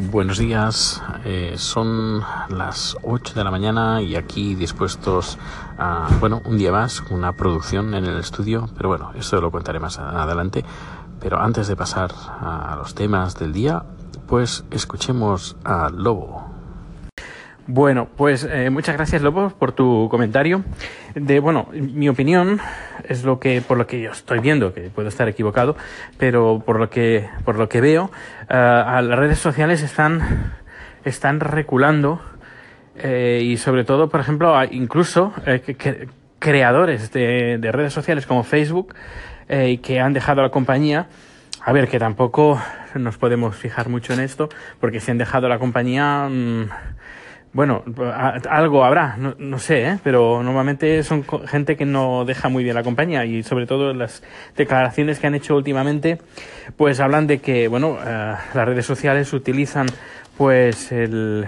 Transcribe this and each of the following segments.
Buenos días, eh, son las 8 de la mañana y aquí dispuestos a, bueno, un día más, una producción en el estudio, pero bueno, esto lo contaré más adelante. Pero antes de pasar a los temas del día, pues escuchemos a Lobo. Bueno, pues eh, muchas gracias Lobo por tu comentario. De bueno, mi opinión es lo que por lo que yo estoy viendo, que puedo estar equivocado, pero por lo que por lo que veo, uh, las redes sociales están están reculando eh, y sobre todo, por ejemplo, incluso eh, creadores de, de, redes sociales como Facebook que han dejado la compañía. A ver, que tampoco nos podemos fijar mucho en esto, porque si han dejado la compañía, mmm, bueno, algo habrá, no, no sé, ¿eh? pero normalmente son gente que no deja muy bien la compañía y sobre todo las declaraciones que han hecho últimamente, pues hablan de que, bueno, uh, las redes sociales utilizan pues el,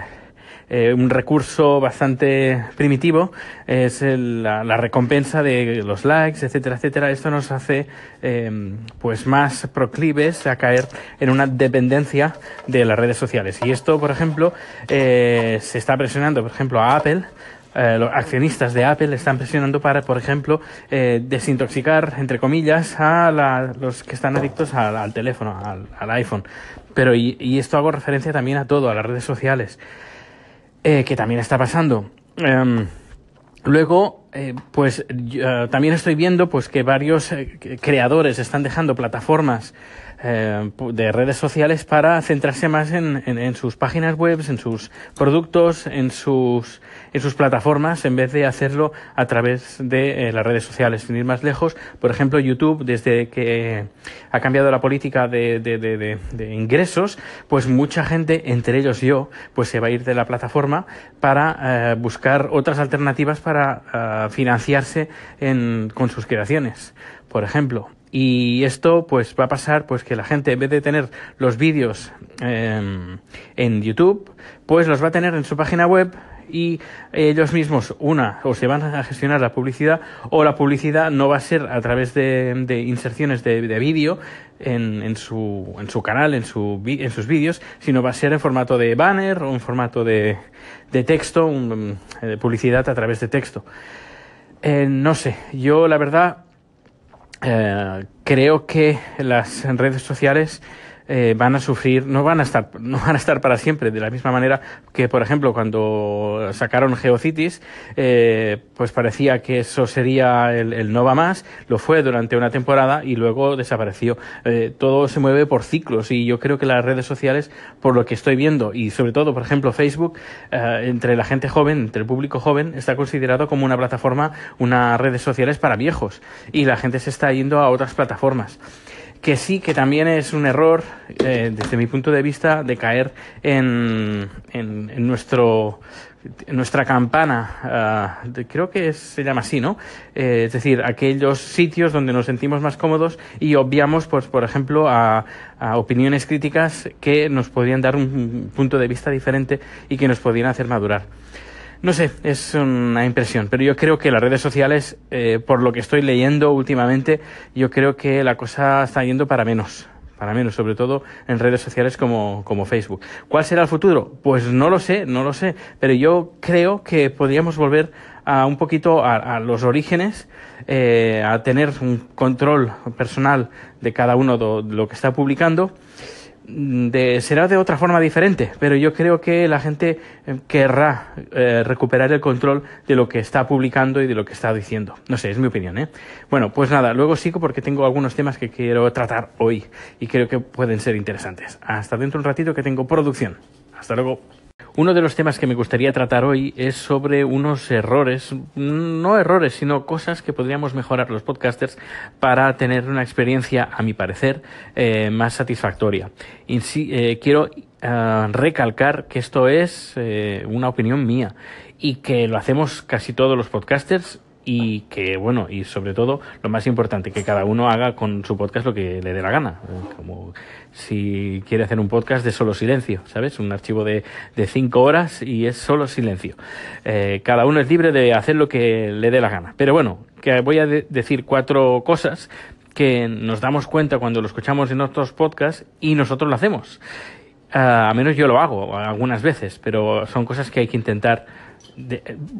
eh, un recurso bastante primitivo es el, la, la, recompensa de los likes, etcétera, etcétera. Esto nos hace eh, pues más proclives a caer en una dependencia de las redes sociales. Y esto, por ejemplo, eh, se está presionando, por ejemplo, a Apple eh, los accionistas de Apple están presionando para, por ejemplo, eh, desintoxicar, entre comillas, a la, los que están adictos al, al teléfono, al, al, iPhone. Pero, y, y, esto hago referencia también a todo, a las redes sociales eh, que también está pasando. Um, luego, eh, pues uh, también estoy viendo pues que varios eh, creadores están dejando plataformas eh, de redes sociales para centrarse más en, en, en, sus páginas web, en sus productos, en sus, en sus plataformas, en vez de hacerlo a través de eh, las redes sociales. Sin ir más lejos, por ejemplo, YouTube, desde que ha cambiado la política de, de, de, de, ingresos, pues mucha gente, entre ellos yo, pues se va a ir de la plataforma para eh, buscar otras alternativas para uh, financiarse en, con sus creaciones. Por ejemplo, y esto pues va a pasar pues que la gente en vez de tener los vídeos eh, en YouTube pues los va a tener en su página web y ellos mismos una o se van a gestionar la publicidad o la publicidad no va a ser a través de, de inserciones de, de vídeo en, en, su, en su canal, en, su, en sus vídeos, sino va a ser en formato de banner o en formato de, de texto, un, de publicidad a través de texto. Eh, no sé, yo la verdad eh, creo que las redes sociales eh, van a sufrir, no van a estar, no van a estar para siempre, de la misma manera que, por ejemplo, cuando sacaron Geocities, eh, pues parecía que eso sería el, el, no va más, lo fue durante una temporada y luego desapareció. Eh, todo se mueve por ciclos y yo creo que las redes sociales, por lo que estoy viendo, y sobre todo, por ejemplo, Facebook, eh, entre la gente joven, entre el público joven, está considerado como una plataforma, unas redes sociales para viejos y la gente se está yendo a otras plataformas que sí que también es un error eh, desde mi punto de vista de caer en, en, nuestro nuestra campana de, creo que es, se llama así no eh, es decir aquellos sitios donde nos sentimos más cómodos y obviamos pues por ejemplo a, opiniones críticas que nos podrían dar un punto de vista diferente y que nos podrían hacer madurar no sé, es una impresión, pero yo creo que las redes sociales, eh, por lo que estoy leyendo últimamente, yo creo que la cosa está yendo para menos, para menos, sobre todo en redes sociales como, como Facebook. ¿Cuál será el futuro? Pues no lo sé, no lo sé, pero yo creo que podríamos volver a un poquito a, los orígenes, eh, a tener un control personal de cada uno de lo que está publicando de, será de otra forma diferente, pero yo creo que la gente querrá eh, recuperar el control de lo que está publicando y de lo que está diciendo. No sé, es mi opinión, ¿eh? Bueno, pues nada, luego sigo porque tengo algunos temas que quiero tratar hoy y creo que pueden ser interesantes. Hasta dentro un ratito que tengo producción. Hasta luego. Uno de los temas que me gustaría tratar hoy es sobre unos errores, no errores, sino cosas que podríamos mejorar los podcasters para tener una experiencia, a mi parecer, eh, más satisfactoria. Y sí, eh, quiero uh, recalcar que esto es eh, una opinión mía y que lo hacemos casi todos los podcasters y que bueno y sobre todo lo más importante que cada uno haga con su podcast lo que le dé la gana. Como si quiere hacer un podcast de solo silencio sabes un archivo de, de cinco horas y es solo silencio. Eh, cada uno es libre de hacer lo que le dé la gana. Pero bueno que voy a de decir cuatro cosas que nos damos cuenta cuando lo escuchamos en otros podcasts y nosotros lo hacemos. Ah, a menos yo lo hago algunas veces, pero son cosas que hay que intentar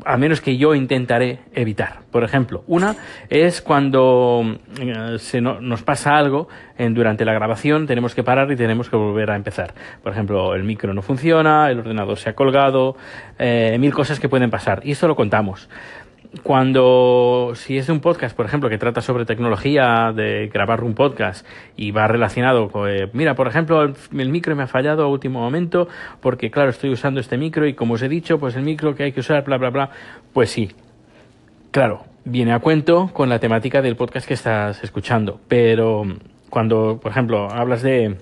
a menos que yo intentaré evitar. Por ejemplo, una es cuando eh, se nos pasa algo en, durante la grabación, tenemos que parar y tenemos que volver a empezar. Por ejemplo, el micro no funciona, el ordenador se ha colgado, eh, mil cosas que pueden pasar. Y esto lo contamos cuando si es un podcast, por ejemplo, que trata sobre tecnología, de grabar un podcast y va relacionado con, eh, mira, por ejemplo, el, micro me ha fallado a último momento porque, claro, estoy usando este micro y como os he dicho, pues el micro que hay que usar, bla, bla, bla, pues sí, claro, viene a cuento con la temática del podcast que estás escuchando, pero cuando, por ejemplo, hablas de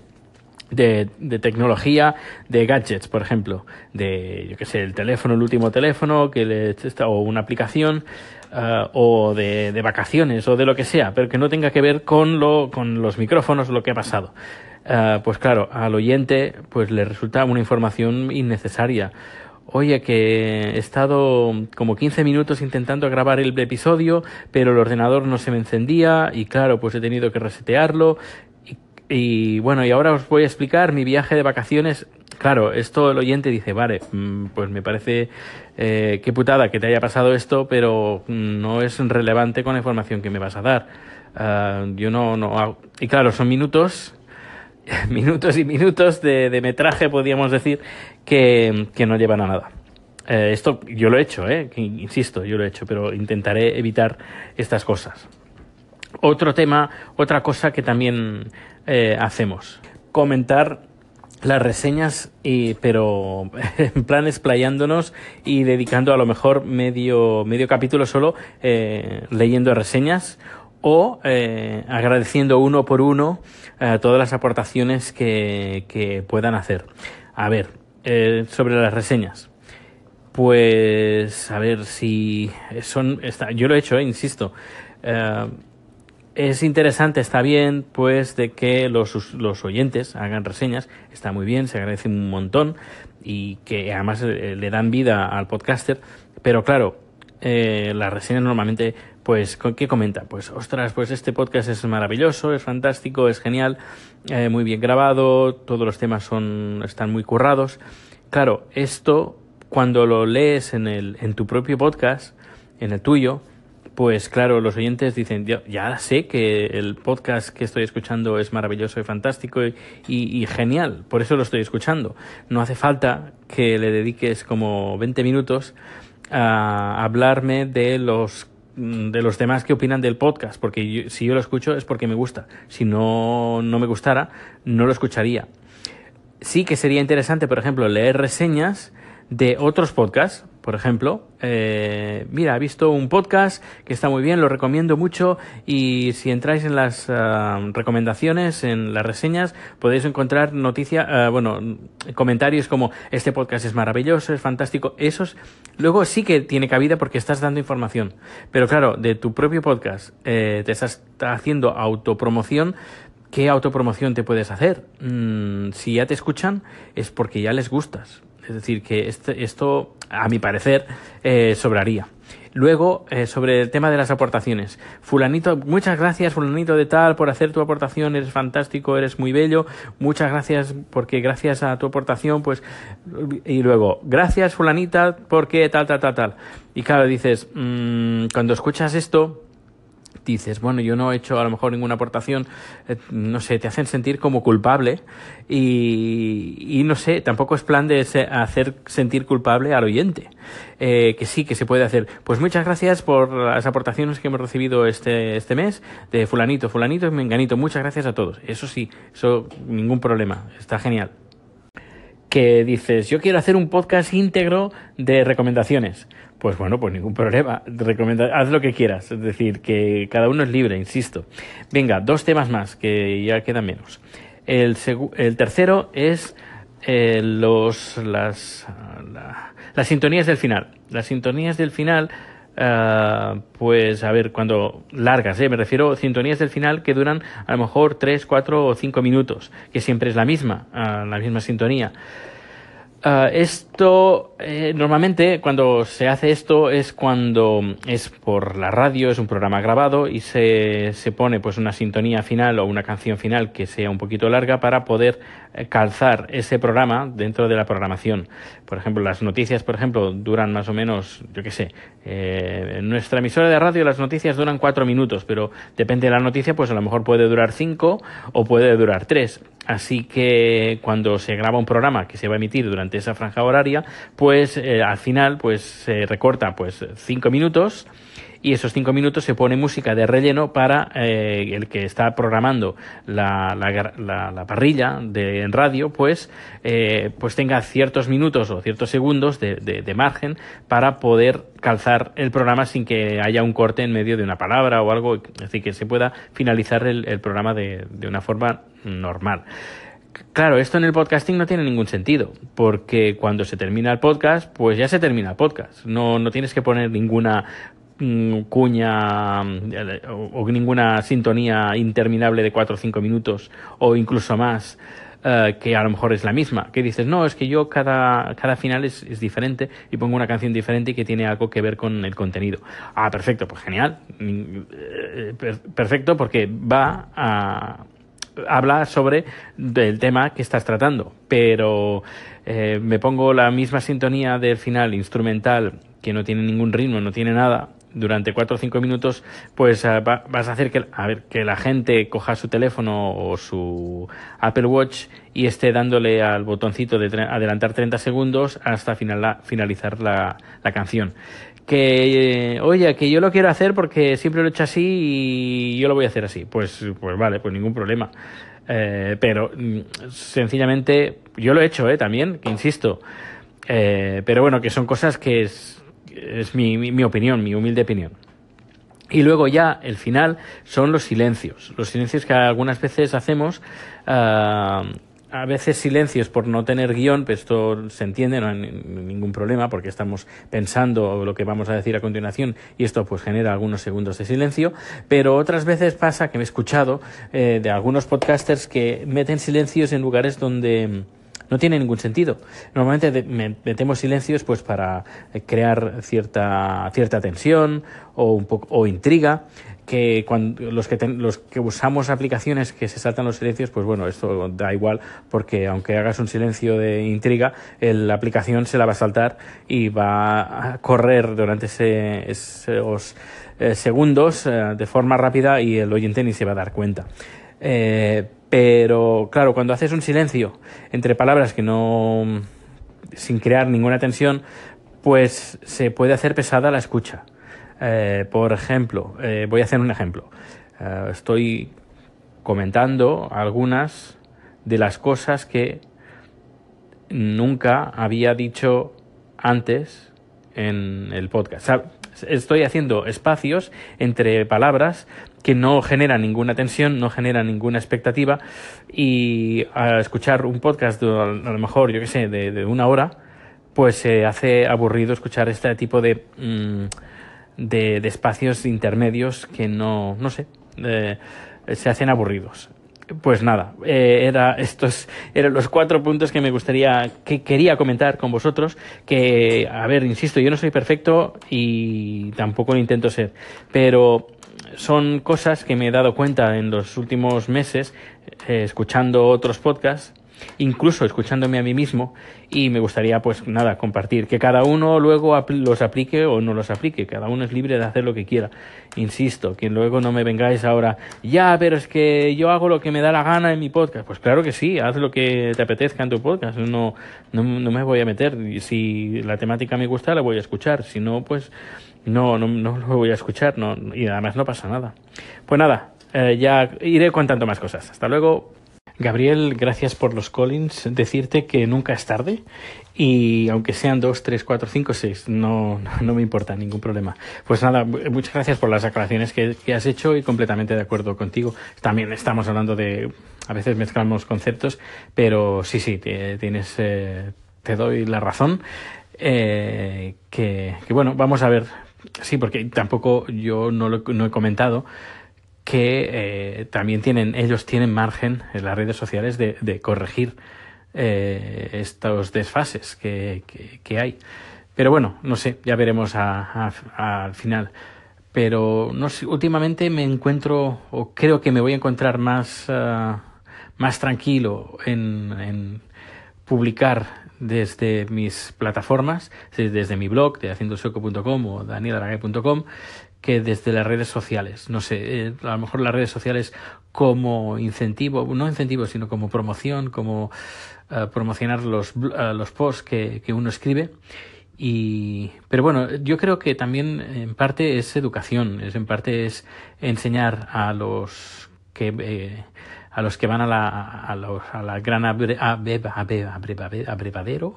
de, de, tecnología, de gadgets, por ejemplo, de, yo qué sé, el teléfono, el último teléfono, que le, o una aplicación, uh, o de, de, vacaciones, o de lo que sea, pero que no tenga que ver con, lo, con los micrófonos, lo que ha pasado. Uh, pues claro, al oyente pues le resulta una información innecesaria. Oye, que he estado como 15 minutos intentando grabar el episodio, pero el ordenador no se me encendía y claro, pues he tenido que resetearlo y bueno, y ahora os voy a explicar mi viaje de vacaciones. Claro, esto el oyente dice, vale, mm, pues me parece eh, qué putada que te haya pasado esto, pero mm, no es relevante con la información que me vas a dar. Ah, yo no, no hago. Y claro, son minutos, minutos y minutos de, de metraje, podríamos decir, que, que no llevan a nada. Eh, esto yo lo he hecho, eh, insisto, yo lo he hecho, pero intentaré evitar estas cosas. Otro tema, otra cosa que también eh, hacemos, comentar las reseñas, y, pero en plan explayándonos y dedicando a lo mejor medio, medio capítulo solo eh, leyendo reseñas o eh, agradeciendo uno por uno todas las aportaciones que, que, puedan hacer. A ver, sobre las reseñas. Pues a ver si son... Está, yo lo he hecho, insisto es interesante, está bien, pues, de que los, los, oyentes hagan reseñas, está muy bien, se agradece un montón y que además eh, le dan vida al podcaster, pero claro, eh, las reseñas normalmente, pues, ¿qué comenta? Pues, ostras, pues este podcast es maravilloso, es fantástico, es genial, eh, muy bien grabado, todos los temas son, están muy currados. Claro, esto, cuando lo lees en, el, en tu propio podcast, en el tuyo, pues claro, los oyentes dicen, ya sé que el podcast que estoy escuchando es maravilloso y fantástico y, genial, por eso lo estoy escuchando. No hace falta que le dediques como 20 minutos a hablarme de los de los demás que opinan del podcast, porque si yo lo escucho es porque me gusta. Si no, no me gustara, no lo escucharía. Sí que sería interesante, por ejemplo, leer reseñas de otros podcasts, por ejemplo, eh, mira, he visto un podcast que está muy bien, lo recomiendo mucho y si entráis en las ah, recomendaciones, en las reseñas, podéis encontrar noticias, ah, bueno, comentarios como este podcast es maravilloso, es fantástico. Esos luego sí que tiene cabida porque estás dando información. Pero claro, de tu propio podcast eh, te estás haciendo autopromoción. ¿Qué autopromoción te puedes hacer? Mm, si ya te escuchan es porque ya les gustas es decir, que este, esto, a mi parecer, eh, sobraría. Luego, eh, sobre el tema de las aportaciones. Fulanito, muchas gracias, fulanito de tal, por hacer tu aportación, eres fantástico, eres muy bello. Muchas gracias porque gracias a tu aportación, pues... Y luego, gracias, fulanita, porque tal, tal, tal, tal. Y claro, dices, mmm, cuando escuchas esto, dices, bueno, yo no he hecho a lo mejor ninguna aportación, eh, no sé, te hacen sentir como culpable y, no sé, tampoco es plan de hacer sentir culpable al oyente, eh, que sí, que se puede hacer. Pues muchas gracias por las aportaciones que hemos recibido este, este mes de fulanito, fulanito y menganito, muchas gracias a todos. Eso sí, eso ningún problema, está genial que dices, yo quiero hacer un podcast íntegro de recomendaciones. Pues bueno, pues ningún problema. Recomenda, haz lo que quieras. Es decir, que cada uno es libre, insisto. Venga, dos temas más, que ya quedan menos. El, el tercero es eh, los, las, las sintonías del final. Las sintonías del final, uh, pues a ver, cuando largas, ¿eh? me refiero a sintonías del final que duran a lo mejor 3, 4 o 5 minutos, que siempre es la misma, uh, la misma sintonía. Uh, esto, eh, normalmente cuando se hace esto es cuando es por la radio, es un programa grabado y se, se pone pues una sintonía final o una canción final que sea un poquito larga para poder eh, calzar ese programa dentro de la programación. Por ejemplo, las noticias, por ejemplo, duran más o menos, yo qué sé, eh, en nuestra emisora de radio las noticias duran cuatro minutos, pero depende de la noticia, pues a lo mejor puede durar cinco o puede durar tres. Así que cuando se graba un programa que se va a emitir durante esa franja horaria, pues eh, al final pues se recorta pues cinco minutos y esos cinco minutos se pone música de relleno para eh, el que está programando la, la, la, parrilla de, en radio, pues, eh, pues tenga ciertos minutos o ciertos segundos de, de, margen para poder calzar el programa sin que haya un corte en medio de una palabra o algo, decir, que se pueda finalizar el, el programa de, de una forma normal. Claro, esto en el podcasting no tiene ningún sentido, porque cuando se termina el podcast, pues ya se termina el podcast. No, no tienes que poner ninguna mm, cuña eh, o, ninguna sintonía interminable de cuatro o cinco minutos o incluso más. Uh, que a lo mejor es la misma, que dices, no, es que yo cada, cada final es, es, diferente y pongo una canción diferente y que tiene algo que ver con el contenido. Ah, perfecto, pues genial, eh, perfecto, porque va a, habla sobre el tema que estás tratando, pero eh, me pongo la misma sintonía del final instrumental que no tiene ningún ritmo, no tiene nada durante cuatro o cinco minutos, pues va, vas a hacer que, a ver, que la gente coja su teléfono o su Apple Watch y esté dándole al botoncito de adelantar 30 segundos hasta final, finalizar la canción que eh, oye que yo lo quiero hacer porque siempre lo he hecho así y yo lo voy a hacer así. Pues pues vale pues ningún problema. Eh, pero mm, sencillamente yo lo he hecho eh también que insisto. Eh, pero bueno que son cosas que es, es mi, mi, opinión mi humilde opinión. Y luego ya el final son los silencios. Los silencios que algunas veces hacemos uh, a veces silencios por no tener guion, pues esto se entiende, no hay ningún problema porque estamos pensando lo que vamos a decir a continuación y esto pues genera algunos segundos de silencio, pero otras veces pasa que me he escuchado eh, de algunos podcasters que meten silencios en lugares donde no tiene ningún sentido. Normalmente metemos silencios pues para crear cierta, cierta tensión o, un poco, o intriga que cuando los que ten, los que usamos aplicaciones que se saltan los silencios, pues bueno, esto da igual porque aunque hagas un silencio de intriga, la aplicación se la va a saltar y va a correr durante ese, esos eh, segundos eh, de forma rápida y el oyente ni se va a dar cuenta. Eh, pero claro, cuando haces un silencio entre palabras que no sin crear ninguna tensión, pues se puede hacer pesada la escucha. Eh, por ejemplo, eh, voy a hacer un ejemplo. Eh, estoy comentando algunas de las cosas que nunca había dicho antes en el podcast. Estoy haciendo espacios entre palabras que no generan ninguna tensión, no generan ninguna expectativa y a escuchar un podcast a lo mejor, yo qué sé, de, de, una hora, pues se hace aburrido escuchar este tipo de... Mmm, de, de, espacios intermedios que no, no sé, eh, se hacen aburridos. Pues nada, eh, era estos eran los cuatro puntos que me gustaría, que quería comentar con vosotros. Que, a ver, insisto, yo no soy perfecto y tampoco intento ser, pero son cosas que me he dado cuenta en los últimos meses, eh, escuchando otros podcasts, incluso escuchándome a mí mismo y me gustaría pues nada compartir que cada uno luego los aplique o no los aplique cada uno es libre de hacer lo que quiera. Insisto que luego no me vengáis ahora ya pero es que yo hago lo que me da la gana en mi podcast pues claro que sí haz lo que te apetezca en tu podcast no no, no me voy a meter si la temática me gusta la voy a escuchar si no pues no no no lo voy a escuchar no y además no pasa nada. Pues nada eh, ya iré contando más cosas. Hasta luego Gabriel, gracias por los Collins. Decirte que nunca es tarde y aunque sean dos, tres, cuatro, cinco, seis, no, no me importa ningún problema. Pues nada, muchas gracias por las aclaraciones que, que has hecho y completamente de acuerdo contigo. También estamos hablando de, a veces mezclamos conceptos, pero sí, sí, te, tienes, eh, te doy la razón. Eh, que, que bueno, vamos a ver. Sí, porque tampoco yo no lo no he comentado que eh, también tienen, ellos tienen margen en las redes sociales de, de corregir eh, estos desfases que, que, hay. Pero bueno, no sé, ya veremos al final. Pero no sé, últimamente me encuentro, o creo que me voy a encontrar más, ah, más tranquilo en, en publicar desde mis plataformas, desde mi blog de haciendosueco.com o danielaragay.com, que desde las redes sociales. No sé, eh, a lo mejor las redes sociales como incentivo, no incentivo, sino como promoción, como eh, promocionar los, eh, los posts que, que, uno escribe. Y, pero bueno, yo creo que también en parte es educación, es en parte es enseñar a los que a los que van a la, a, los, a la gran abre, a, abrevadero,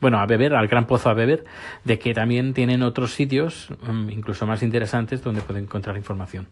bueno, a beber, al gran pozo a beber, de que también tienen otros sitios, mm, incluso más interesantes, donde pueden encontrar información.